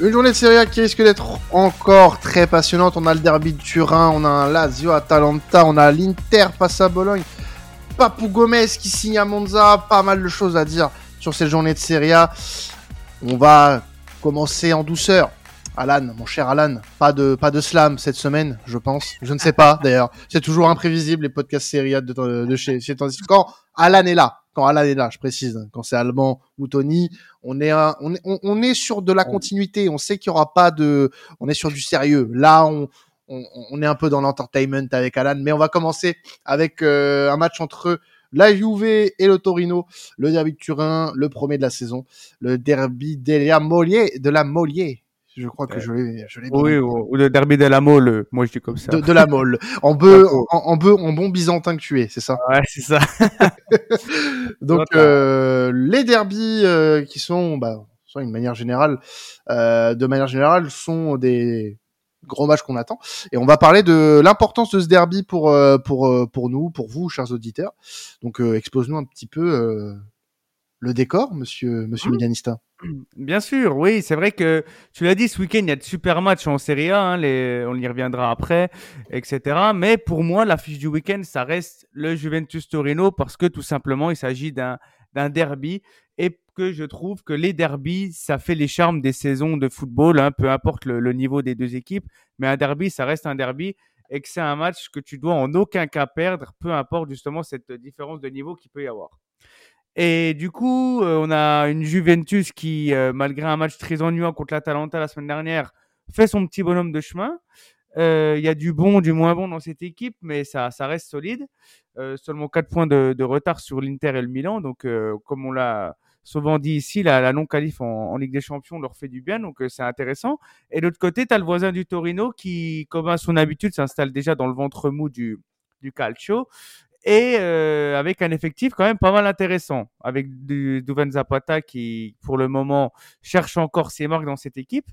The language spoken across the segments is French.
Une journée de Serie A qui risque d'être encore très passionnante. On a le derby de Turin, on a un Lazio Atalanta, on a l'Inter face à Bologne. Papou Gomez qui signe à Monza, pas mal de choses à dire sur cette journée de Serie A. On va commencer en douceur. Alan, mon cher Alan, pas de, pas de slam cette semaine, je pense. Je ne sais pas, d'ailleurs. C'est toujours imprévisible, les podcasts Serie A de, de chez, chez Quand Alan est là, quand Alan est là, je précise, quand c'est Allemand ou Tony, on est, on est, on, est sur de la continuité. On sait qu'il y aura pas de, on est sur du sérieux. Là, on, on, est un peu dans l'entertainment avec Alan, mais on va commencer avec euh, un match entre la Juve et le Torino, le derby de Turin, le premier de la saison, le derby de la Molière, de la Molière, je crois que je l'ai, je l'ai Oui, ou, le derby de la Mole, moi je dis comme ça. De, la Mole. En beu, en, en, en bon byzantin que tu es, c'est ça? Ouais, c'est ça. Donc, euh, les derbies euh, qui sont, bah, sont une manière générale, euh, de manière générale, sont des gros matchs qu'on attend. Et on va parler de l'importance de ce derby pour, euh, pour, euh, pour nous, pour vous, chers auditeurs. Donc, expose-nous un petit peu le décor, monsieur, monsieur Milanista. Bien sûr, oui, c'est vrai que tu l'as dit, ce week-end, il y a de super matchs en Serie A, hein, les, on y reviendra après, etc. Mais pour moi, l'affiche du week-end, ça reste le Juventus Torino parce que tout simplement, il s'agit d'un d'un derby et que je trouve que les derbies, ça fait les charmes des saisons de football, hein, peu importe le, le, niveau des deux équipes. Mais un derby, ça reste un derby et que c'est un match que tu dois en aucun cas perdre, peu importe justement cette différence de niveau qu'il peut y avoir. Et du coup, euh, on a une Juventus qui, euh, malgré un match très ennuyant contre l'Atalanta la semaine dernière, fait son petit bonhomme de chemin. Euh, il y a du bon, du moins bon dans cette équipe, mais ça, reste solide. seulement 4 points de, de retard sur l'Inter et le Milan. Donc, comme on l'a souvent dit ici, la, la non-qualif en, Ligue des Champions leur fait du bien, donc c'est intéressant. Et de l'autre côté, tu as le voisin du Torino qui, comme à son habitude, s'installe déjà dans le ventre mou du, du calcio et euh, avec un effectif quand même pas mal intéressant, avec du, Duvan Zapata qui, pour le moment, cherche encore ses marques dans cette équipe.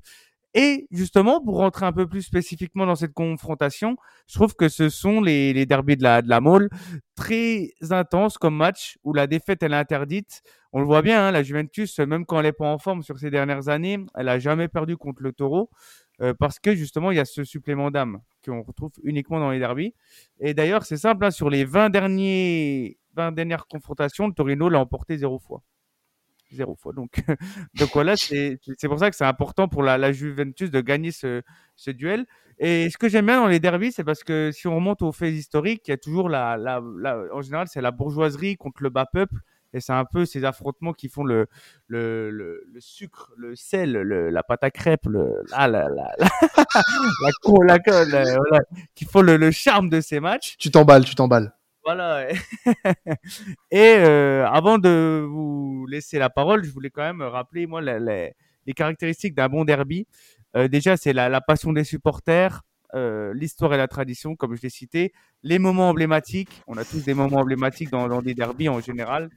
Et justement, pour rentrer un peu plus spécifiquement dans cette confrontation, je trouve que ce sont les, les de la, de la Mole très intenses comme match où la défaite elle est interdite. On le voit bien, hein, la Juventus, même quand elle est pas en forme sur ces dernières années, elle a jamais perdu contre le Taureau. Euh, parce que justement, il y a ce supplément d'âme qu'on retrouve uniquement dans les derbies. Et d'ailleurs, c'est simple, hein, sur les 20, derniers, 20 dernières confrontations, Torino l'a emporté zéro fois. Zéro fois. Donc, donc voilà, c'est pour ça que c'est important pour la, Juventus de gagner ce, duel. Et ce que j'aime bien dans les derbies, c'est parce que si on remonte aux faits historiques, il y a toujours la, la, en général, c'est la bourgeoisie contre le bas peuple et c'est un peu ces affrontements qui font le, le, le, le sucre, le sel, le, la pâte à crêpes, le, la, la, la, la, la, la, voilà, qui font le, le charme de ces matchs. Tu t'emballes, tu t'emballes. Voilà. et euh, avant de vous laisser la parole, je voulais quand même rappeler moi les, les caractéristiques d'un bon derby. Euh, déjà, c'est la, la passion des supporters, euh, l'histoire et la tradition, comme je l'ai cité, les moments emblématiques. On a tous des moments emblématiques dans, dans des derbies en général.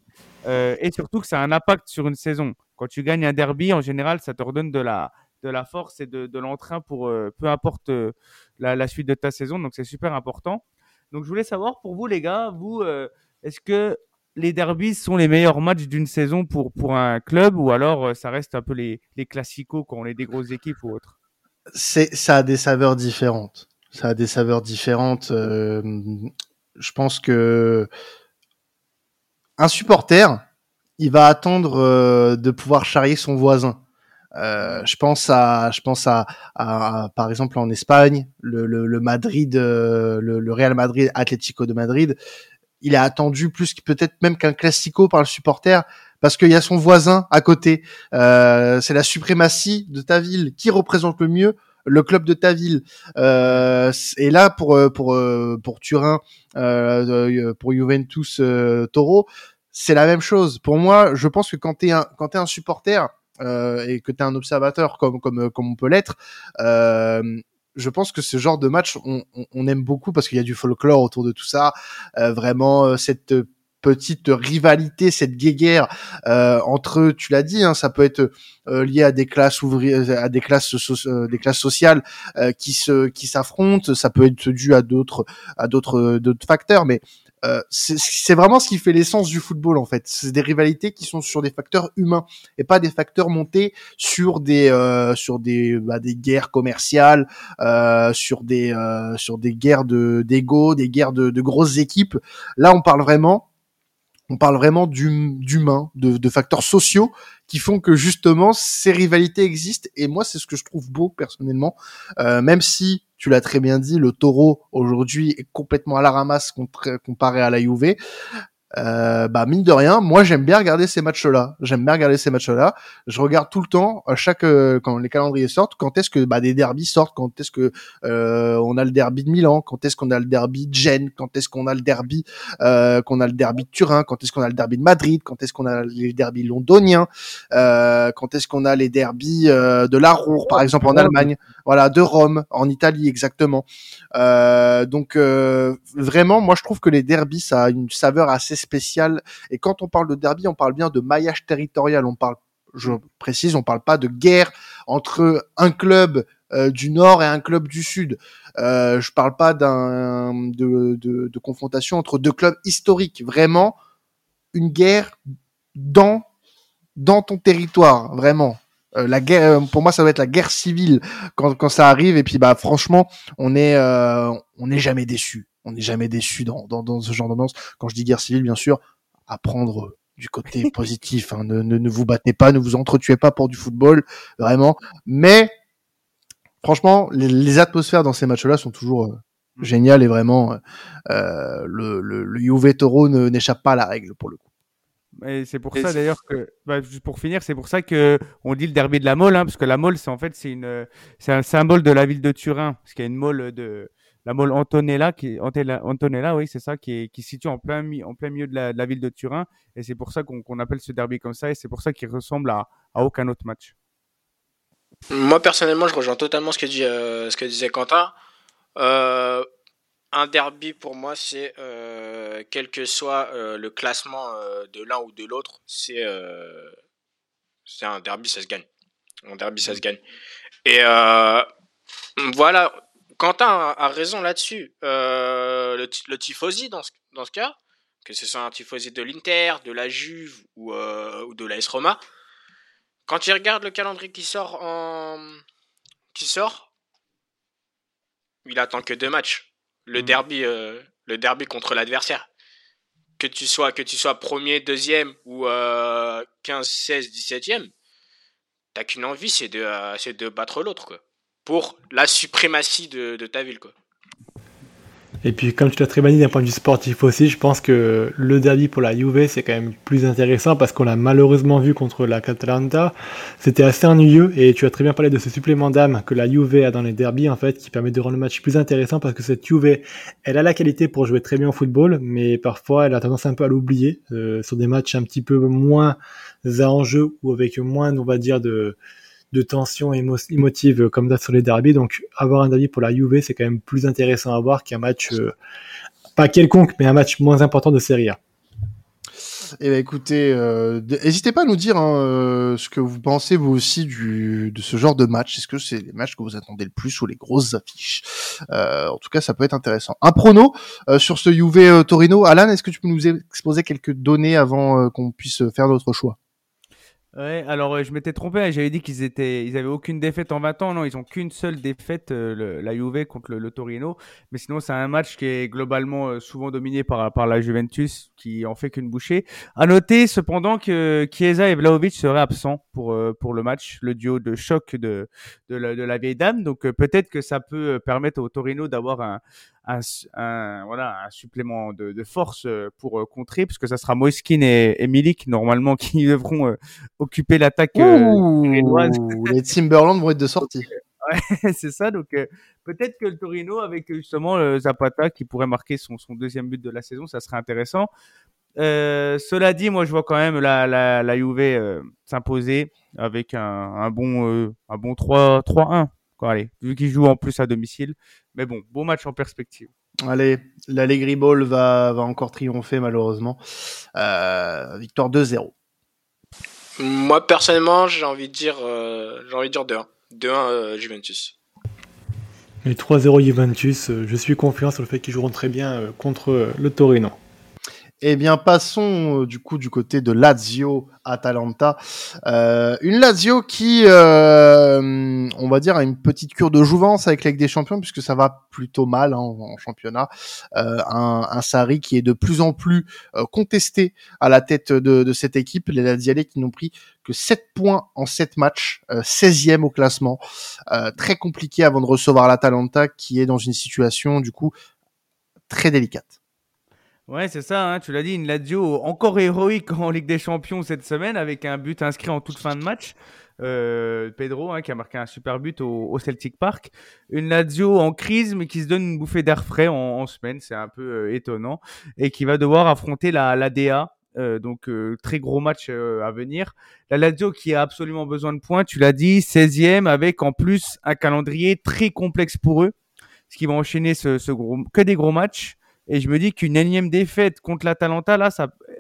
Euh, et surtout que ça a un impact sur une saison. Quand tu gagnes un derby, en général, ça te redonne de la, de la force et de, de l'entrain pour euh, peu importe la, suite de ta saison. Donc c'est super important. Donc je voulais savoir pour vous les gars, vous, est-ce que les derbies sont les meilleurs matchs d'une saison pour, pour un club ou alors ça reste un peu les, les quand on est des grosses équipes ou autres? C'est ça a des saveurs différentes. Ça a des saveurs différentes. je pense que un supporter, il va attendre euh, de pouvoir charrier son voisin. Euh, je pense à, je pense à, par exemple en Espagne, le, Madrid, euh, le, Real Madrid, Atlético de Madrid, il est attendu plus peut-être même qu'un classico par le supporter parce qu'il y a son voisin à côté. Euh, c'est la suprématie de ta ville qui représente le mieux le club de ta ville. Euh, et là pour euh, pour euh, pour Turin, euh, pour Juventus Toro, c'est la même chose. Pour moi, je pense que quand t'es un quand t'es un supporter et que t'es un observateur comme comme comme on peut l'être. Je pense que ce genre de match, on, on, on aime beaucoup parce qu'il y a du folklore autour de tout ça. vraiment, cette petite rivalité, cette guéguerre euh, entre, tu l'as dit, hein, ça peut être euh, lié à des classes ouvrières, à des classes, euh, des classes sociales euh, qui se, qui s'affrontent. Ça peut être dû à d'autres, à d'autres, d'autres facteurs, mais euh, c'est vraiment ce qui fait l'essence du football en fait. C'est des rivalités qui sont sur des facteurs humains et pas des facteurs montés sur des euh, sur des bah, des guerres commerciales, euh, sur des euh, sur des guerres de d'ego, des guerres de, de grosses équipes. Là, on parle vraiment on parle vraiment d'humain, de, de, facteurs sociaux qui font que justement ces rivalités existent. Et moi, c'est ce que je trouve beau personnellement, euh, même si tu l'as très bien dit, le Taureau aujourd'hui est complètement à la ramasse comparé à la Juve euh, bah mine de rien, moi j'aime bien regarder ces matchs-là. J'aime bien regarder ces matchs-là. Je regarde tout le temps, à chaque euh, quand les calendriers sortent, quand est-ce que bah, des derbies sortent, quand est-ce que euh, on a le derby de Milan, quand est-ce qu'on a le derby de Gênes, quand est-ce qu'on a le derby euh, qu'on a le derby de Turin, quand est-ce qu'on a le derby de Madrid, quand est-ce qu'on a les derbys londoniens, euh, quand est-ce qu'on a les derbies de la Roure par exemple en Allemagne, voilà, de Rome en Italie exactement. donc vraiment, moi je trouve que les derbies ça a une saveur assez spécial. Et quand on parle de derby, on parle bien de maillage territorial. On parle, je précise, on parle pas de guerre entre un club euh, du nord et un club du sud. Euh, je parle pas d'un de, de, confrontation entre deux clubs historiques. Vraiment une guerre dans dans ton territoire, vraiment. Euh, la guerre, pour moi, ça doit être la guerre civile quand, quand ça arrive. Et puis, bah, franchement, on est, euh, on n'est jamais déçu on n'est jamais déçu dans, dans, ce genre d'ambiance. Quand je dis guerre civile, bien sûr, à prendre du côté positif. Hein. Ne, ne, vous battez pas, ne vous entretuez pas pour du football, vraiment. Mais franchement, les, atmosphères dans ces matchs-là sont toujours euh, mm. géniales et vraiment euh, le, le, le Juve Toro n'échappe pas à la règle pour le coup. Et c'est pour ça d'ailleurs que, bah, pour finir, c'est pour ça que on dit le derby de la Mole, hein, parce que la Mole, c'est en fait c'est une, c'est un symbole de la ville de Turin, parce qu'il y a une Mole de la molle Antonella, qui, Antonella, oui, c'est ça, qui est qui situe en plein, en plein milieu de la, ville de Turin. Et c'est pour ça qu'on appelle ce derby comme ça. Et c'est pour ça qu'il ressemble à, aucun autre match. Moi, personnellement, je rejoins totalement ce que, dit, euh, ce que disait Quentin. Euh, un derby, pour moi, c'est, euh, quel que soit le classement de l'un ou de l'autre, c'est c'est un derby, ça se gagne. Un derby, ça se gagne. Et voilà, Quentin a, raison là-dessus. Euh, le, le, tifosi, dans ce, dans ce cas, que ce soit un tifosi de l'Inter, de la Juve ou, euh, ou de l'AS Roma, quand il regarde le calendrier qui sort en... qui sort, il attend que deux matchs. Le, mm. derby, euh, le derby contre l'adversaire. Que tu sois que tu sois premier, deuxième ou 15, 16, 17e, t'as qu'une envie, c'est de, c'est de battre l'autre, quoi pour la suprématie de, ta ville. Quoi. Et puis, comme tu l'as très bien dit d'un point de vue sportif aussi, je pense que le derby pour la Juve, c'est quand même plus intéressant parce qu'on l'a malheureusement vu contre la Catalanta. C'était assez ennuyeux et tu as très bien parlé de ce supplément d'âme que la Juve a dans les derbies, en fait, qui permet de rendre le match plus intéressant parce que cette Juve, elle a la qualité pour jouer très bien au football, mais parfois elle a tendance un peu à l'oublier euh, sur des matchs un petit peu moins à enjeu ou avec moins, on va dire, de, de tension émotive comme ça sur les derbies. Donc avoir un derby pour la Juve, c'est quand même plus intéressant à voir qu'un match euh, pas quelconque, mais un match moins important de Serie A. Eh ben écoutez, euh, pas à nous dire hein, euh, ce que vous pensez vous aussi du, de ce genre de match. Est-ce que c'est les matchs que vous attendez le plus ou les grosses affiches? En tout cas, ça peut être intéressant. Un prono sur ce Juve Torino. Alan, est-ce que tu peux nous exposer quelques données avant qu'on puisse faire notre choix? Ouais, alors euh, je m'étais trompé, hein, j'avais dit qu'ils étaient, ils avaient aucune défaite en 20 ans. Non, ils ont qu'une seule défaite, euh, la Juve contre le, Torino. Mais sinon, c'est un match qui est globalement euh, souvent dominé par, par la Juventus, qui en fait qu'une bouchée. À noter cependant que Chiesa et Vlaovic seraient absents pour pour le match, le duo de choc de de la, de la vieille dame. Donc peut-être que ça peut permettre au Torino d'avoir un un, voilà, un supplément de, de force euh, pour euh, contrer, puisque ça sera Moiskin et, et, Milik normalement qui devront euh, occuper l'attaque Les Timberland vont être de sortie. Ouais, c'est ça. Donc peut-être que le Torino avec justement Zapata qui pourrait marquer son, son deuxième but de la saison, ça serait intéressant. Euh, cela dit, moi je vois quand même la, la, la Juve s'imposer avec un, un bon un bon 3 3-1. Allez, vu qu'ils jouent en plus à domicile, mais bon, beau match en perspective. Allez, l'Allegri Ball va, va encore triompher malheureusement. Euh, victoire 2-0. Moi personnellement, j'ai envie de dire, euh, j'ai envie de dire 2-1. 2-1 euh, Juventus. Et 3-0 Juventus, je suis confiant sur le fait qu'ils joueront très bien contre le Torino. Eh bien, passons euh, du coup du côté de Lazio Atalanta. Euh, une Lazio qui, euh, on va dire, a une petite cure de jouvence avec Ligue des Champions puisque ça va plutôt mal hein, en, championnat. Un, un Sarri qui est de plus en plus contesté à la tête de, de cette équipe. Les Lazialais qui n'ont pris que 7 points en 7 matchs, 16e au classement. très compliqué avant de recevoir l'Atalanta qui est dans une situation du coup très délicate. Ouais, c'est ça, hein, tu l'as dit, une Lazio encore héroïque en Ligue des Champions cette semaine avec un but inscrit en toute fin de match. Euh, Pedro hein, qui a marqué un super but au, Celtic Park. Une Lazio en crise mais qui se donne une bouffée d'air frais en, semaine, c'est un peu euh, étonnant. Et qui va devoir affronter la, la DA. Euh, donc très gros match à venir. La Lazio qui a absolument besoin de points, tu l'as dit, 16e avec en plus un calendrier très complexe pour eux. Ce qui va enchaîner ce, ce gros, que des gros matchs. Et je me dis qu'une énième défaite contre l'Atalanta, là,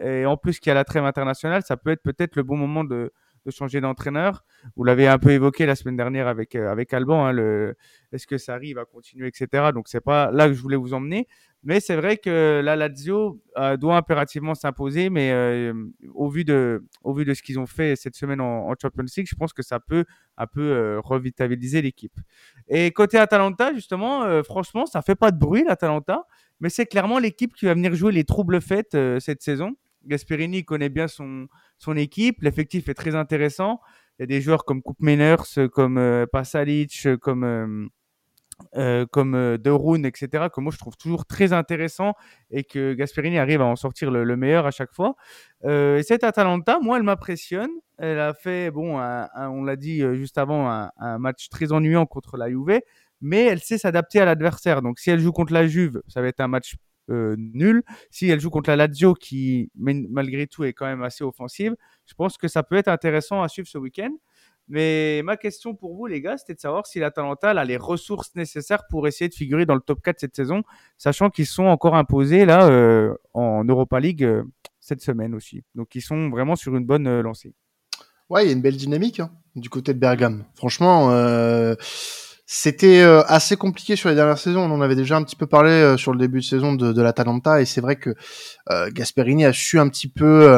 et en plus qu'il y a la trêve internationale, ça peut être peut-être le bon moment de, changer d'entraîneur. Vous l'avez un peu évoqué la semaine dernière avec, euh, avec Alban, hein, est-ce que ça arrive à continuer, etc. Donc c'est pas là que je voulais vous emmener. Mais c'est vrai que la Lazio euh, doit impérativement s'imposer, mais euh, au, vu de, au vu de ce qu'ils ont fait cette semaine en, Champions League, je pense que ça peut un peu revitaliser l'équipe. Et côté Atalanta, justement, franchement, ça fait pas de bruit l'Atalanta mais c'est clairement l'équipe qui va venir jouer les troubles faits euh, cette saison. Gasperini connaît bien son, son équipe, l'effectif est très intéressant. Il y a des joueurs comme Coupe Meiners, comme euh, Pasalic, comme euh, euh, comme De Roon, etc., que moi je trouve toujours très intéressant et que Gasperini arrive à en sortir le, meilleur à chaque fois. et cette Atalanta, moi, elle m'impressionne. Elle a fait, bon, on l'a dit juste avant, un, un, match très ennuyant contre la Juve, mais elle sait s'adapter à l'adversaire. Donc si elle joue contre la Juve, ça va être un match euh, nul. Si elle joue contre la Lazio, qui malgré tout est quand même assez offensive, je pense que ça peut être intéressant à suivre ce week-end. Mais ma question pour vous, les gars, c'était de savoir si l'Atalanta a les ressources nécessaires pour essayer de figurer dans le top 4 cette saison, sachant qu'ils sont encore imposés là euh, en Europa League euh, cette semaine aussi. Donc ils sont vraiment sur une bonne lancée. Ouais, il y a une belle dynamique hein, du côté de Bergame. Franchement, c'était euh, assez compliqué sur les dernières saisons. On en avait déjà un petit peu parlé euh, sur le début de saison de, de l'Atalanta et c'est vrai que euh, Gasperini a su un petit peu,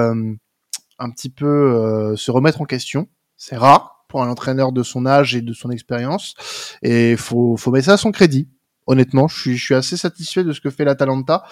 un petit peu se remettre en question. C'est rare pour un entraîneur de son âge et de son expérience et faut faut mettre ça à son crédit. Honnêtement, je suis, je suis assez satisfait de ce que fait l'Atalanta.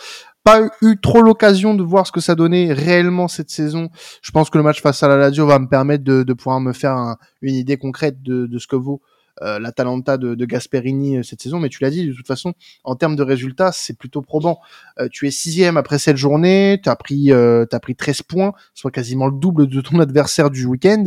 Pas eu trop l'occasion de voir ce que ça donnait réellement cette saison. Je pense que le match face à la Lazio va me permettre de, de pouvoir me faire une idée concrète de, de ce que vaut euh, l'Atalanta de, de, Gasperini euh, cette saison, mais tu l'as dit, de toute façon, en termes de résultats, c'est plutôt probant. Euh, tu es sixième après cette journée, tu as pris, euh, as pris 13 points, soit quasiment le double de ton adversaire du week-end.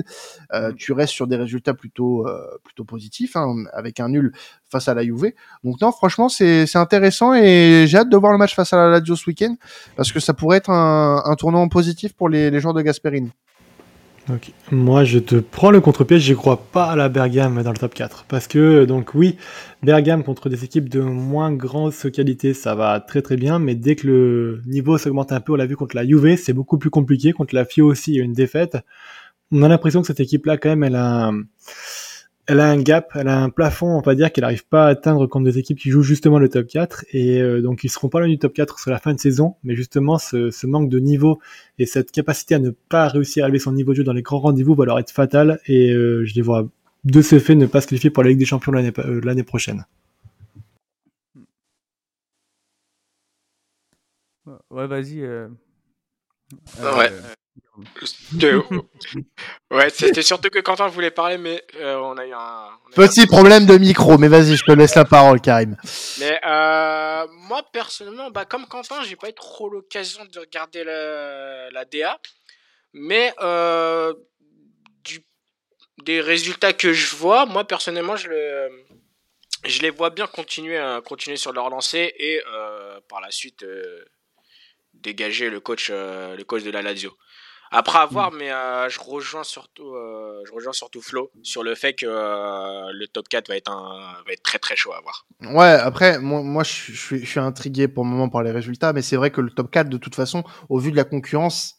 Euh, tu restes sur des résultats plutôt, plutôt positifs, hein, avec un nul face à la Juve. Donc non, franchement, c'est intéressant et j'ai hâte de voir le match face à la Lazio ce week-end, parce que ça pourrait être un, un tournant positif pour les, les joueurs de Gasperini. Moi, je te prends le contre-pied, j'y crois pas à la Bergame dans le top 4. Parce que, donc oui, Bergame contre des équipes de moins grande qualité, ça va très très bien, mais dès que le niveau s'augmente un peu, on l'a vu contre la Juve, c'est beaucoup plus compliqué. Contre la FIO aussi, il y a une défaite. On a l'impression que cette équipe-là, quand même, elle a elle a un gap, elle a un plafond, on va dire, qu'elle n'arrive pas à atteindre contre des équipes qui jouent justement le top 4. Et euh, donc, ils seront pas loin du top 4 sur la fin de saison. Mais justement, ce, manque de niveau et cette capacité à ne pas réussir à élever son niveau de jeu dans les grands rendez-vous va leur être fatal. Et euh, je les vois de ce fait ne pas se qualifier pour la Ligue des Champions l'année euh, prochaine. Ouais, vas-y. ouais. ouais, c'était surtout que Quentin voulait parler, mais euh, on a eu un. Petit problème de micro, mais vas-y, je te laisse la parole, Karim. Mais euh, moi, personnellement, bah, comme Quentin, j'ai pas eu trop l'occasion de regarder la, la DA, mais euh, du, des résultats que je vois, moi, personnellement, je, le, je les vois bien continuer, à, continuer sur leur lancée et par la suite dégager le coach, le coach de la Lazio. Après avoir, mm. mais euh, je rejoins surtout, euh, je rejoins surtout Flo sur le fait que euh, le top 4 va être un, va être très très chaud à voir. Ouais, après, moi, moi je, suis, je suis intrigué pour le moment par les résultats, mais c'est vrai que le top 4, de toute façon, au vu de la concurrence,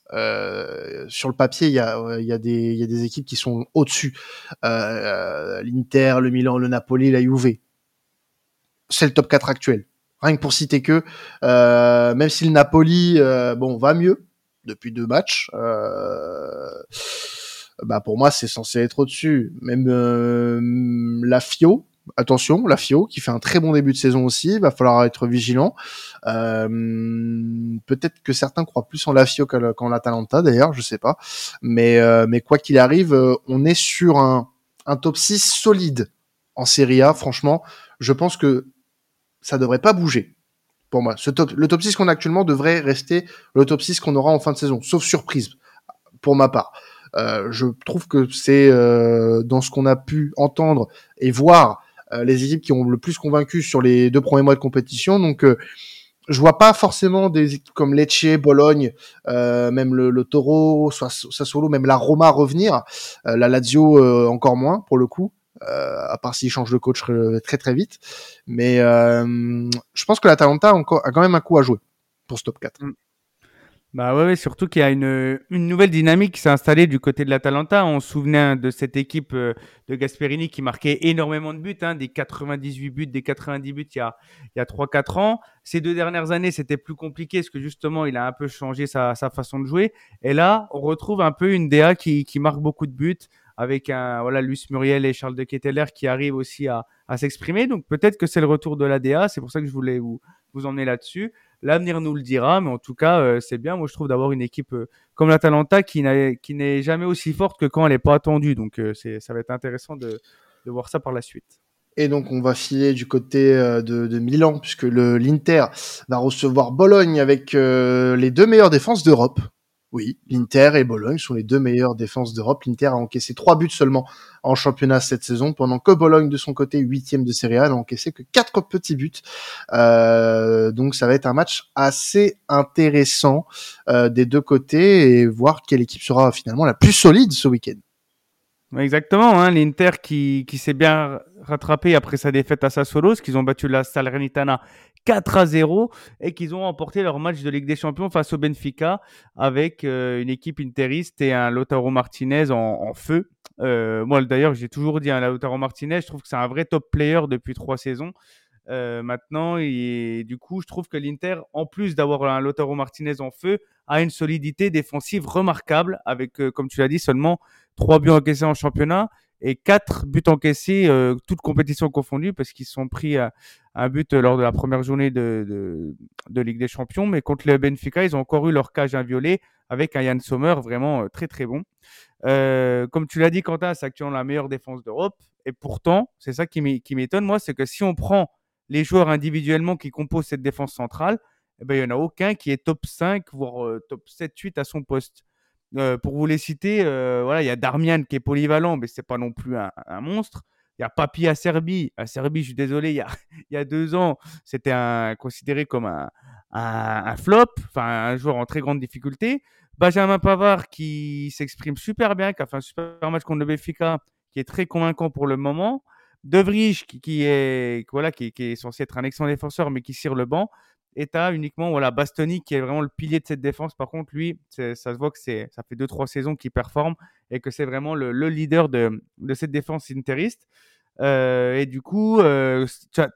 sur le papier, il y a, il y a des, il y a des équipes qui sont au-dessus. L'Inter, le Milan, le Napoli, la Juve. C'est le top 4 actuel Rien que pour citer que, euh, même si le Napoli, euh, bon, va mieux depuis deux matchs, euh, bah pour moi c'est censé être au-dessus. Même euh, la Fio, attention, la Fio qui fait un très bon début de saison aussi, il va falloir être vigilant. Euh, Peut-être que certains croient plus en la Fio qu'en l'Atalanta d'ailleurs, je sais pas. Mais euh, mais quoi qu'il arrive, euh, on est sur un, un top 6 solide en Serie A. Franchement, je pense que ça devrait pas bouger pour moi. Ce top, le top 6 qu'on a actuellement devrait rester le top 6 qu'on aura en fin de saison, sauf surprise pour ma part. Euh, je trouve que c'est euh, dans ce qu'on a pu entendre et voir euh, les équipes qui ont le plus convaincu sur les deux premiers mois de compétition. Donc euh, je vois pas forcément des équipes comme Lecce, Bologne, euh, même le, le Toro, Sassuolo, même la Roma revenir. Euh, la Lazio encore moins pour le coup. Euh, à part s'il change de coach très très vite. Mais euh, je pense que l'Atalanta a, encore, a quand même un coup à jouer pour ce top 4. Bah ouais, surtout qu'il y a une, nouvelle dynamique qui s'est installée du côté de l'Atalanta. On se souvenait de cette équipe euh, de Gasperini qui marquait énormément de buts, hein, des 98 buts, des 90 buts il y a, il y a 3-4 ans. Ces deux dernières années, c'était plus compliqué parce que justement, il a un peu changé sa, sa façon de jouer. Et là, on retrouve un peu une DA qui, qui marque beaucoup de buts avec un, voilà, Luis Muriel et Charles de Ketteler qui arrivent aussi à, à s'exprimer. Donc peut-être que c'est le retour de la DA. C'est pour ça que je voulais vous, vous emmener là-dessus. L'avenir nous le dira, mais en tout cas, euh, c'est bien. Moi, je trouve d'avoir une équipe euh, comme l'Atalanta qui n'est jamais aussi forte que quand elle n'est pas attendue. Donc, euh, ça va être intéressant de, de, voir ça par la suite. Et donc, on va filer du côté de, de Milan, puisque l'Inter va recevoir Bologne avec les deux meilleures défenses d'Europe. Oui, l'Inter et Bologne sont les deux meilleures défenses d'Europe. L'Inter a encaissé trois buts seulement en championnat cette saison, pendant que Bologne, de son côté, huitième de Serie A, n'a encaissé que quatre petits buts. Euh, donc ça va être un match assez intéressant euh, des deux côtés et voir quelle équipe sera finalement la plus solide ce week-end. Exactement, hein, l'Inter qui, qui s'est bien rattrapé après sa défaite à Sassuolo, qu'ils ont battu la Salernitana 4 à 0 et qu'ils ont remporté leur match de Ligue des Champions face au Benfica avec euh, une équipe interiste et un Lautaro Martinez en, en feu. Euh, moi d'ailleurs, j'ai toujours dit à hein, Lautaro Martinez, je trouve que c'est un vrai top player depuis trois saisons. Euh, maintenant, et du coup, je trouve que l'Inter, en plus d'avoir un Lautaro Martinez en feu, a une solidité défensive remarquable avec, euh, comme tu l'as dit, seulement trois buts encaissés en championnat et quatre buts encaissés, euh, toutes compétitions confondues, parce qu'ils sont pris à, un but lors de la première journée de, de, Ligue des Champions. Mais contre le Benfica, ils ont encore eu leur cage inviolée avec un Yann Sommer vraiment très très bon. Comme tu l'as dit, Quentin, c'est actuellement la meilleure défense d'Europe. Et pourtant, c'est ça qui m'étonne, moi, c'est que si on prend les joueurs individuellement qui composent cette défense centrale, eh ben, il n'y en a aucun qui est top 5, voire euh, top 7, 8 à son poste. Euh, pour vous les citer, euh, voilà, il y a Darmian qui est polyvalent, mais c'est pas non plus un, monstre. Il y a Papi à Serbie. À Serbie, je suis désolé, il y a, deux ans, c'était considéré comme un flop, enfin un joueur en très grande difficulté. Benjamin Pavard qui s'exprime super bien, qui a fait un super match contre le Benfica, qui est très convaincant pour le moment. De qui, est voilà qui, est censé être un excellent défenseur mais qui cire le banc. Et tu as uniquement voilà Bastoni qui est vraiment le pilier de cette défense. Par contre lui ça se voit que ça fait deux trois saisons qu'il performe et que c'est vraiment le, le, leader de, de cette défense interiste. Euh, et du coup euh,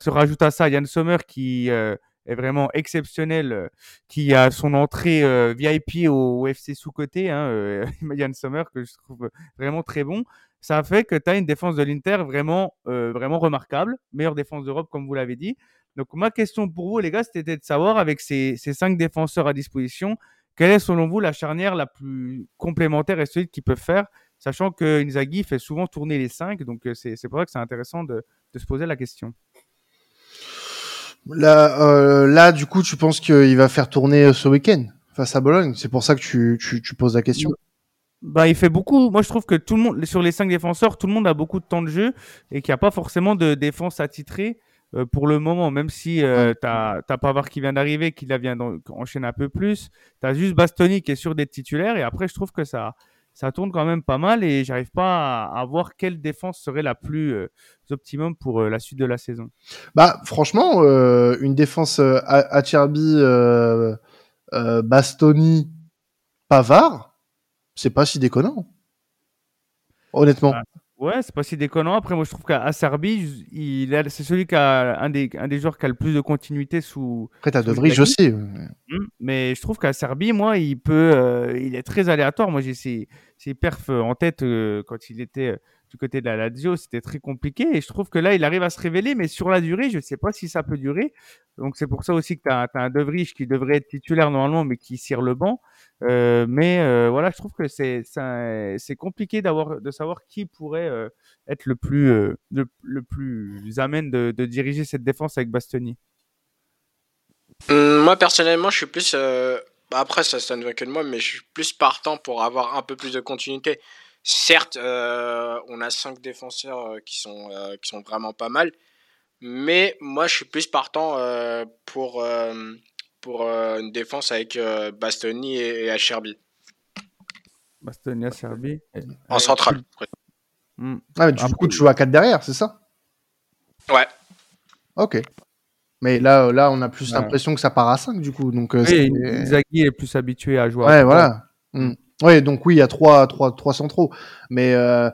tu, rajoutes à ça Yann Sommer qui euh, est vraiment exceptionnel qui a son entrée VIP au, au FC sous-côté hein, Yann Sommer que je trouve vraiment très bon ça fait que tu as une défense de l'Inter vraiment, euh, vraiment remarquable, meilleure défense d'Europe, comme vous l'avez dit. Donc, ma question pour vous, les gars, c'était de savoir, avec ces, ces, cinq défenseurs à disposition, quelle est selon vous la charnière la plus complémentaire et solide qu'ils peuvent faire, sachant que Inzaghi fait souvent tourner les cinq. Donc, euh, c'est pour ça que c'est intéressant de, de, se poser la question. Là, euh, là, du coup, tu penses qu'il va faire tourner ce week-end face à Bologne? C'est pour ça que tu, tu, tu poses la question bah, il fait beaucoup. Moi, je trouve que tout le monde, sur les cinq défenseurs, tout le monde a beaucoup de temps de jeu et qu'il n'y a pas forcément de défense attitrée euh, pour le moment. Même si euh, tu as, Pavard qui vient d'arriver, qui la vient d'enchaîner un peu plus. Tu as juste Bastoni qui est sûr d'être titulaire. Et après, je trouve que ça, ça tourne quand même pas mal et j'arrive pas à, à, voir quelle défense serait la plus euh, optimum pour euh, la suite de la saison. Bah, franchement, euh, une défense Acerbi, Bastoni, Pavard c'est pas si déconnant. Honnêtement. Ouais, c'est pas si déconnant. Après, moi, je trouve qu'à Serbi, il c'est celui qui a un des, un des joueurs qui a le plus de continuité sous. Après, t'as De Vrij aussi. Mmh. Mais je trouve qu'à Serbie, moi, il peut, euh, il est très aléatoire. Moi, j'ai ses, ses perfs en tête euh, quand il était du côté de la Lazio, c'était très compliqué. Et je trouve que là, il arrive à se révéler, mais sur la durée, je ne sais pas si ça peut durer. Donc c'est pour ça aussi que tu as, un De Vrij qui devrait être titulaire normalement, mais qui cire le banc. Euh, mais euh, voilà, je trouve que c'est c'est compliqué d'avoir de savoir qui pourrait euh, être le plus le, le, plus amène de, de, diriger cette défense avec Bastoni. Hum, moi personnellement, je suis plus bah, après ça, ne vient que de moi, mais je suis plus partant pour avoir un peu plus de continuité. Certes, on a cinq défenseurs qui sont, qui sont vraiment pas mal, mais moi je suis plus partant pour, pour une défense avec Bastoni et, Acherbi. Bastoni, Acherbi. En centrale. Hmm. Ah, mais du coup, tu joues à 4 derrière, c'est ça? Ouais. Ok. Mais là, là, on a plus l'impression que ça part à 5 du coup. Donc, oui, Zaghi est plus habitué à jouer ouais, voilà. Hmm. Oui, donc oui, il y a trois, trois, trois centraux, mais euh,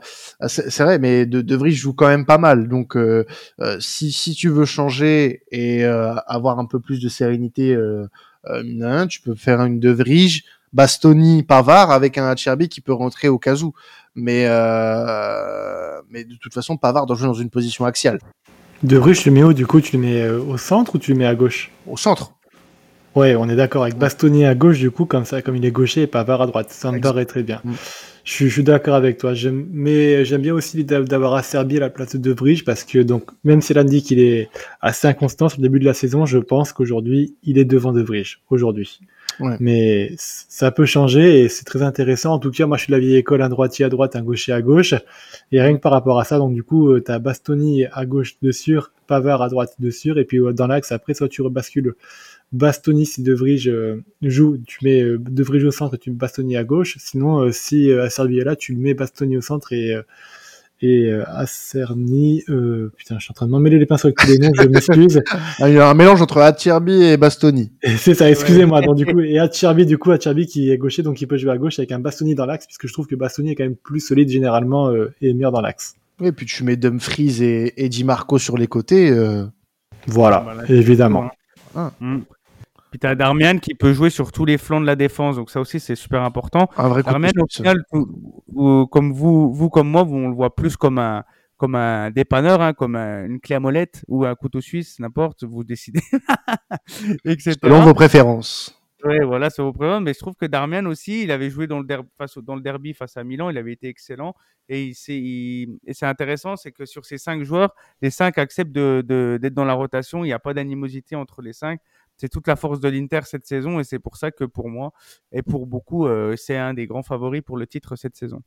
c'est vrai, mais de, de Vries joue quand même pas mal. Donc, euh, euh, si, si tu veux changer et avoir un peu plus de sérénité, tu peux faire une De Vries, Bastoni, Pavard avec un Acerbi qui peut rentrer au cas où. Mais, mais de toute façon, Pavard doit jouer dans une position axiale. De Vries, tu le mets où? Du coup, tu le mets au centre ou tu le mets à gauche? Au centre. Ouais, on est d'accord avec Bastoni à gauche, du coup, comme ça, comme il est gaucher et Pavard à droite. Ça me paraît très bien. Mm. Je, suis d'accord avec toi. Mais j'aime bien aussi d'avoir Acerbi à la place de Vrij parce que, donc, même si elle dit qu'il est assez inconstant sur le début de la saison, je pense qu'aujourd'hui, il est devant De Vrij. Aujourd'hui. Mais ça peut changer et c'est très intéressant. En tout cas, moi, je suis de la vieille école, un droitier à droite, un gaucher à gauche. Et rien que par rapport à ça, donc, du coup, tu as Bastoni à gauche de sûr, Pavard à droite de sûr, et puis dans l'axe, après, soit tu rebascules Bastoni, si De Vrij euh, joue, tu mets euh, De Vrij au centre et tu mets Bastoni à gauche. Sinon, euh, si Acerbi est là, tu mets Bastoni au centre et et Acerni, putain, je suis en train de m'emmêler les pinceaux avec tous les noms, je m'excuse. Ah, il y a un mélange entre Acerbi et Bastoni. C'est ça, excusez-moi. Donc du coup, et Acerbi, du coup, Acerbi qui est gaucher, donc il peut jouer à gauche avec un Bastoni dans l'axe, puisque je trouve que Bastoni est quand même plus solide généralement et meilleur dans l'axe. Et puis tu mets Dumfries et, et Di Marco sur les côtés. Voilà, évidemment. Ah. Mm. Puis tu as Darmian qui peut jouer sur tous les flancs de la défense, donc ça aussi c'est super important. Un vrai Darmian, au final, comme vous, vous comme moi, on le voit plus comme un comme un dépanneur, hein, comme une clé à molette ou un couteau suisse, n'importe, vous décidez. Selon vos préférences. Oui, voilà, c'est vos préférences. Mais je trouve que Darmian aussi, il avait joué dans le, derby face, dans le derby face à Milan, il avait été excellent. Et, c'est intéressant, c'est que sur ces cinq joueurs, les cinq acceptent d'être de, d'être dans la rotation. Il n'y a pas d'animosité entre les cinq c'est toute la force de l'Inter cette saison et c'est pour ça que pour moi et pour beaucoup, euh, c'est un des grands favoris pour le titre cette saison.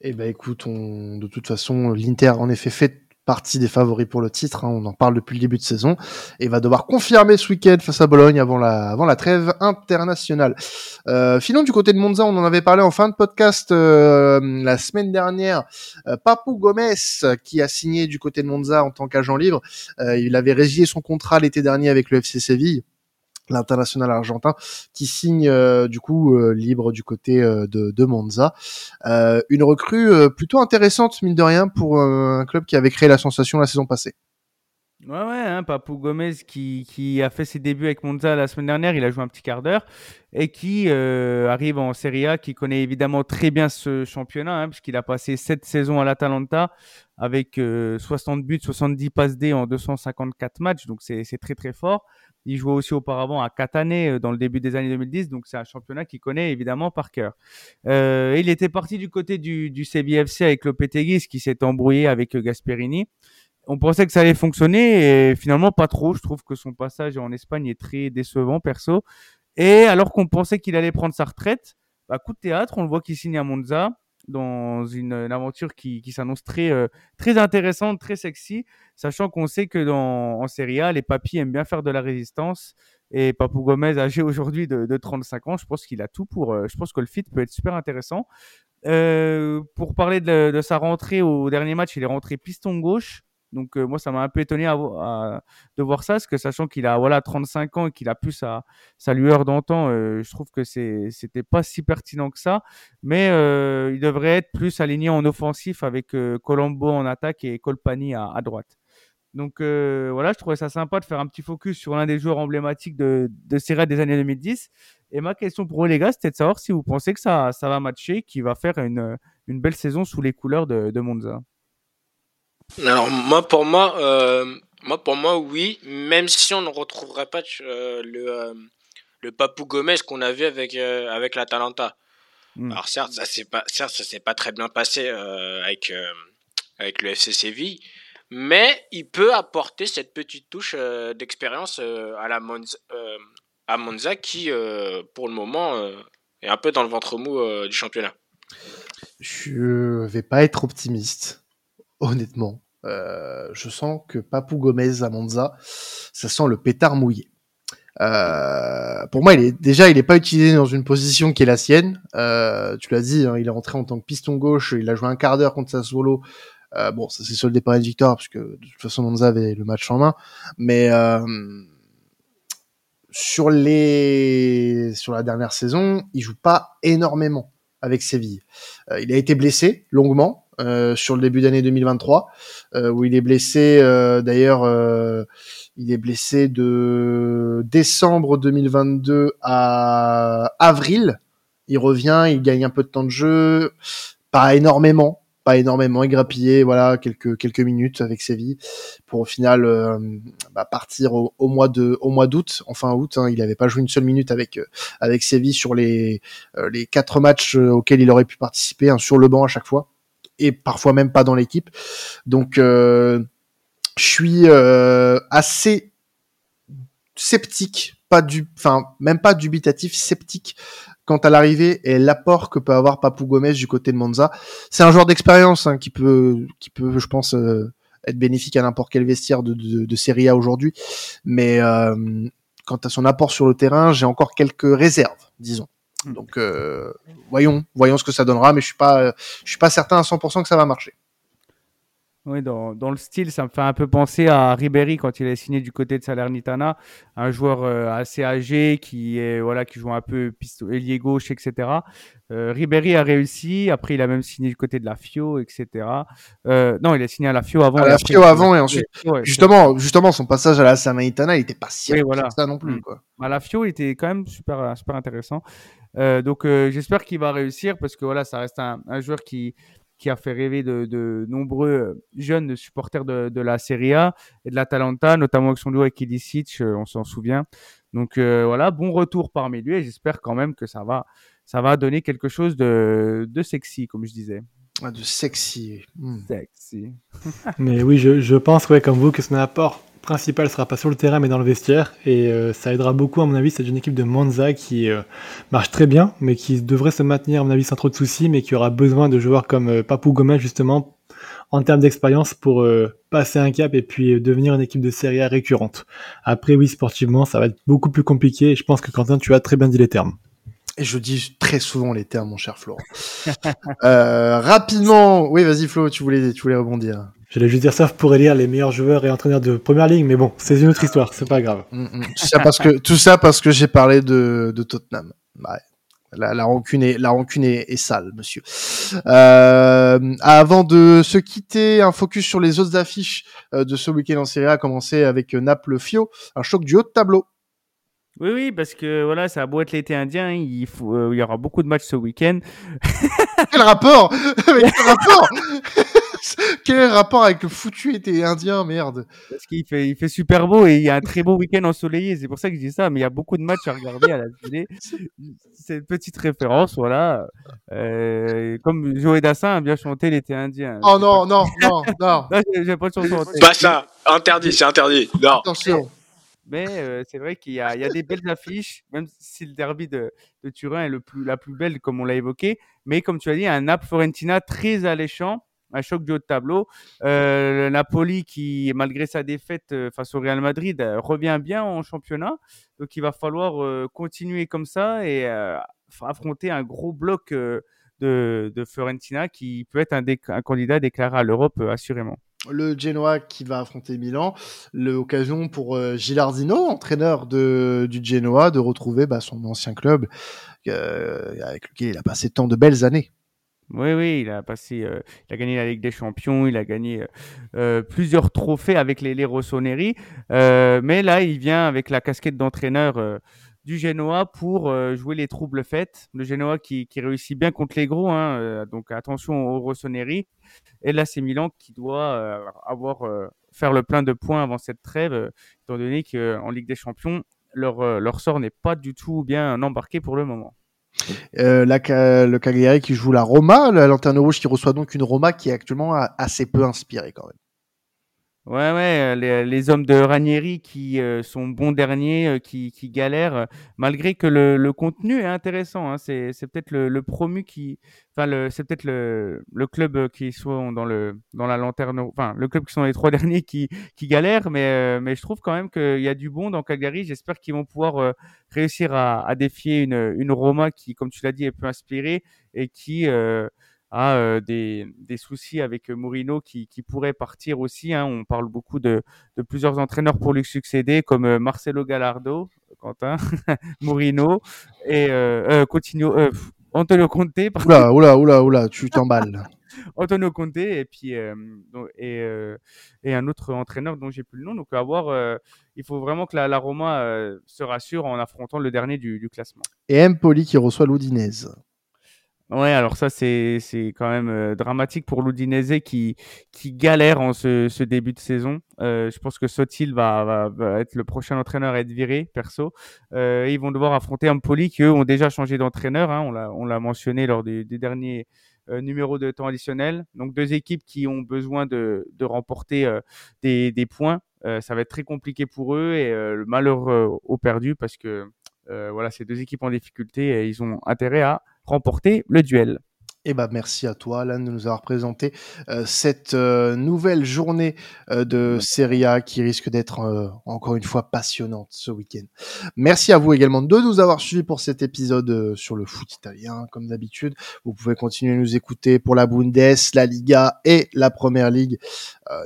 Eh ben écoute, on, de toute façon, l'Inter en effet fait partie des favoris pour le titre. Hein, on en parle depuis le début de saison et va devoir confirmer ce week-end face à Bologne avant la, avant la trêve internationale. Euh, filons du côté de Monza, on en avait parlé en fin de podcast euh, la semaine dernière. Euh, Papou Gomez qui a signé du côté de Monza en tant qu'agent libre. Euh, il avait résilié son contrat l'été dernier avec le FC Séville l'international argentin qui signe euh, du coup euh, libre du côté euh, de, de, Monza. une recrue plutôt intéressante mine de rien pour un club qui avait créé la sensation la saison passée. Ouais, ouais, hein, Papou Gomez qui, qui, a fait ses débuts avec Monza la semaine dernière, il a joué un petit quart d'heure et qui arrive en Serie A, qui connaît évidemment très bien ce championnat, hein, puisqu'il a passé sept saisons à l'Atalanta avec 60 buts, 70 passes D en 254 matchs, donc c'est très très fort. Il jouait aussi auparavant à Catane euh, dans le début des années 2010, donc c'est un championnat qu'il connaît évidemment par cœur. Euh, il était parti du côté du, du CBFC avec Lopetegui, qui s'est embrouillé avec euh, Gasperini. On pensait que ça allait fonctionner et finalement pas trop. Je trouve que son passage en Espagne est très décevant perso. Et alors qu'on pensait qu'il allait prendre sa retraite, bah, coup de théâtre, on le voit qu'il signe à Monza dans une, aventure qui, qui s'annonce très, euh, très intéressante, très sexy, sachant qu'on sait que dans, en Serie A, les papis aiment bien faire de la résistance. Et Papou Gomez, âgé aujourd'hui de, de, 35 ans, je pense qu'il a tout pour. Euh, je pense que le fit peut être super intéressant. Euh, pour parler de, de, sa rentrée au dernier match, il est rentré piston gauche. Donc moi, ça m'a un peu étonné de voir ça, parce que sachant qu'il a voilà 35 ans et qu'il a plus sa, lueur d'antan, je trouve que c'était pas si pertinent que ça. Mais il devrait être plus aligné en offensif avec Colombo en attaque et Colpani à, à droite. Donc voilà, je trouvais ça sympa de faire un petit focus sur l'un des joueurs emblématiques de, de des années 2010. Et ma question pour vous les gars, c'était de savoir si vous pensez que ça, va matcher, qu'il va faire une, une belle saison sous les couleurs de, de Monza. Alors moi pour moi, euh, moi pour moi oui, même si on ne retrouverait pas euh, le euh, le Papou Gomez qu'on a vu avec avec l'Atalanta. Hmm. Alors certes ça s'est pas certes ça s'est pas très bien passé avec avec le FC Séville, mais il peut apporter cette petite touche d'expérience à la Monza, à Monza qui pour le moment est un peu dans le ventre mou du championnat. Je vais pas être optimiste, honnêtement. Euh, je sens que Papou Gomez à Monza, ça sent le pétard mouillé. Euh, pour moi, il est déjà, il n'est pas utilisé dans une position qui est la sienne. Euh, tu l'as dit, hein, il est rentré en tant que piston gauche. Il a joué un quart d'heure contre Sassuolo. Euh, bon, ça s'est soldé par une victoire parce que de toute façon Monza avait le match en main. Mais euh, sur les, sur la dernière saison, il joue pas énormément avec Séville. Euh, il a été blessé longuement euh, sur le début d'année 2023, euh, où il est blessé. D'ailleurs, il est blessé de décembre 2022 à avril. Il revient, il gagne un peu de temps de jeu, pas énormément, pas énormément égrappillé, voilà, quelques quelques minutes avec Séville pour au final euh, bah, partir au, mois de au mois d'août, enfin août. Hein, il n'avait pas joué une seule minute avec euh, avec Séville sur les euh, les quatre matchs auxquels il aurait pu participer, hein, sur le banc à chaque fois et parfois même pas dans l'équipe. Donc je suis assez sceptique, pas du, enfin même pas dubitatif, sceptique quant à l'arrivée et l'apport que peut avoir Papou Gomez du côté de Monza. C'est un joueur d'expérience hein, qui peut, qui peut, je pense, euh, être bénéfique à n'importe quel vestiaire de, de, Serie A aujourd'hui. Mais euh, quant à son apport sur le terrain, j'ai encore quelques réserves, disons. Donc euh, voyons, voyons ce que ça donnera, mais je suis pas, je suis pas certain à 100% que ça va marcher. Oui, dans, dans, le style, ça me fait un peu penser à Ribéry quand il est signé du côté de Salernitana, un joueur euh, assez âgé qui est voilà qui joue un peu ailier gauche, etc. Euh, Ribéry a réussi. Après, il a même signé du côté de la Fio, etc. Euh, non, il a signé à la Fio avant. À la Fio avant et ensuite. justement, justement, son passage à la Salernitana, il était pas si voilà. ça non plus. Mm. Quoi. À la Fio, il était quand même super super intéressant. Euh, donc, euh, j'espère qu'il va réussir parce que voilà, ça reste un, un joueur qui qui a fait rêver de, nombreux jeunes supporters de, la Serie A et de l'Atalanta, notamment avec son duo avec Ilicic, euh, on s'en souvient. Donc euh, voilà, bon retour parmi lui et j'espère quand même que ça va, ça va donner quelque chose de, sexy, comme je disais. Ah, de sexy. Hmm. Sexy. Mais oui, je, je pense, ouais, comme vous, que son apport principal sera pas sur le terrain mais dans le vestiaire et euh, ça aidera beaucoup à mon avis c'est une équipe de Monza qui euh, marche très bien mais qui devrait se maintenir à mon avis sans trop de soucis mais qui aura besoin de joueurs comme euh, Papou Gomez justement en termes d'expérience pour passer un cap et puis devenir une équipe de Serie A récurrente. Après oui sportivement ça va être beaucoup plus compliqué je pense que Quentin tu as très bien dit les termes. Et je dis très souvent les termes, mon cher Florent. rapidement, oui, vas-y Flo, tu voulais, tu voulais rebondir. J'allais juste dire ça pour élire les meilleurs joueurs et entraîneurs de première ligue, mais bon, c'est une autre histoire, c'est pas grave. Mm, mm. tout ça parce que tout ça parce que j'ai parlé de, de Tottenham. Ouais. La, la, rancune est la rancune est, sale, monsieur. Euh, avant de se quitter, un focus sur les autres affiches euh, de ce week-end en Serie A, a commencé avec Naples-Fio, un choc du haut de tableau. Oui, oui, parce que voilà, ça a beau être l'été indien, il, faut, euh, il y aura beaucoup de matchs ce week-end. quel rapport? Quel rapport? Quel rapport avec le foutu été indien, merde? Parce qu'il fait, il fait super beau et il y a un très beau week-end ensoleillé. C'est pour ça que je dis ça. Mais il y a beaucoup de matchs à regarder à la télé. C'est une petite référence, voilà. Euh, comme Joey Dassin a bien chanté l'été indien. Oh non, non, non, non. J'ai pas de chanson Pas ça, interdit, c'est interdit. Non. Attention. Mais c'est vrai qu'il y, a des belles affiches, même si le derby de, Turin est le la plus belle, comme on l'a évoqué. Mais comme tu as dit, un Naples-Florentina très alléchant un choc du haut de tableau. Euh, Napoli qui, malgré sa défaite face au Real Madrid, revient bien en championnat. Donc il va falloir continuer comme ça et affronter un gros bloc de, de Fiorentina qui peut être un candidat déclaré à l'Europe assurément. Le Genoa qui va affronter Milan, l'occasion pour euh, Gilardino, entraîneur du Genoa, de retrouver bah, son ancien club euh, avec lequel il a passé tant de belles années. Oui, oui, il a passé, euh, il a gagné la Ligue des Champions, il a gagné euh, plusieurs trophées avec les, les Rossoneri, mais là, il vient avec la casquette d'entraîneur du Genoa pour jouer les troubles faites. Le Genoa qui, réussit bien contre les gros, hein, donc attention aux Rossoneri. Et là, c'est Milan qui doit avoir faire le plein de points avant cette trêve, étant donné qu'en Ligue des Champions, leur, sort n'est pas du tout bien embarqué pour le moment. Euh, le Cagliari qui joue la Roma, la Lanterne Rouge qui reçoit donc une Roma qui est actuellement assez peu inspirée quand même. Ouais, ouais, les, les, hommes de Ranieri qui euh, sont bons derniers, euh, qui, qui, galèrent, malgré que le, le, contenu est intéressant. Hein, c'est, peut-être le, le, promu qui, enfin, c'est peut-être le, le club qui soit dans le, dans la lanterne, enfin, le club qui sont les trois derniers qui, qui galèrent, mais, mais je trouve quand même qu'il y a du bon dans Cagliari. J'espère qu'ils vont pouvoir réussir à, à, défier une, une Roma qui, comme tu l'as dit, est peu inspirée et qui a euh, des, des, soucis avec Mourinho qui, qui pourrait partir aussi. Hein. On parle beaucoup de, de, plusieurs entraîneurs pour lui succéder, comme Marcelo Gallardo, Quentin, Mourinho et euh, Coutinho, Antonio Conte. Oula, oula, oula, oula, tu t'emballes. Antonio Conte et puis et, et un autre entraîneur dont j'ai plus le nom. Donc à voir, il faut vraiment que la, la Roma se rassure en affrontant le dernier du, du classement. Et Empoli qui reçoit l'Udinese. Ouais, alors ça c'est c'est quand même euh, dramatique pour l'Udinese qui qui galère en ce, ce début de saison. Euh, je pense que Sotil va, va, va, être le prochain entraîneur à être viré perso. Euh, ils vont devoir affronter Empoli qui eux ont déjà changé d'entraîneur. Hein, on l'a on l'a mentionné lors des, des derniers euh, numéros de temps additionnel. Donc deux équipes qui ont besoin de de remporter euh, des des points. ça va être très compliqué pour eux et le malheur au perdu parce que voilà ces deux équipes en difficulté et ils ont intérêt à remporter le duel. Eh ben, merci à toi, Alan, de nous avoir présenté euh, cette euh, nouvelle journée euh, de Serie A qui risque d'être euh, encore une fois passionnante ce week-end. Merci à vous également de nous avoir suivis pour cet épisode euh, sur le foot italien, comme d'habitude. Vous pouvez continuer à nous écouter pour la Bundes, la Liga et la Première Ligue.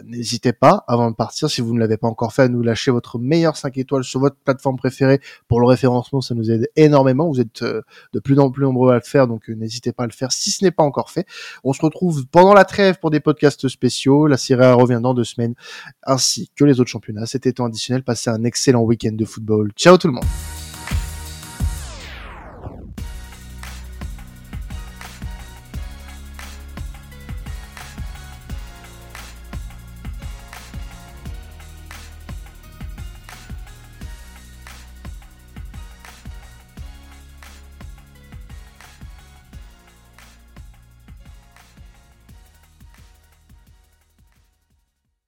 N'hésitez pas, avant de partir, si vous ne l'avez pas encore fait, à nous lâcher votre meilleur 5 étoiles sur votre plateforme préférée pour le référencement. Ça nous aide énormément. Vous êtes de plus en plus nombreux à le faire, donc n'hésitez pas à le faire si ce n'est pas encore fait. On se retrouve pendant la trêve pour des podcasts spéciaux. La Serie revient dans deux semaines, ainsi que les autres championnats. C'était temps additionnel. Passez un excellent week-end de football. Ciao tout le monde.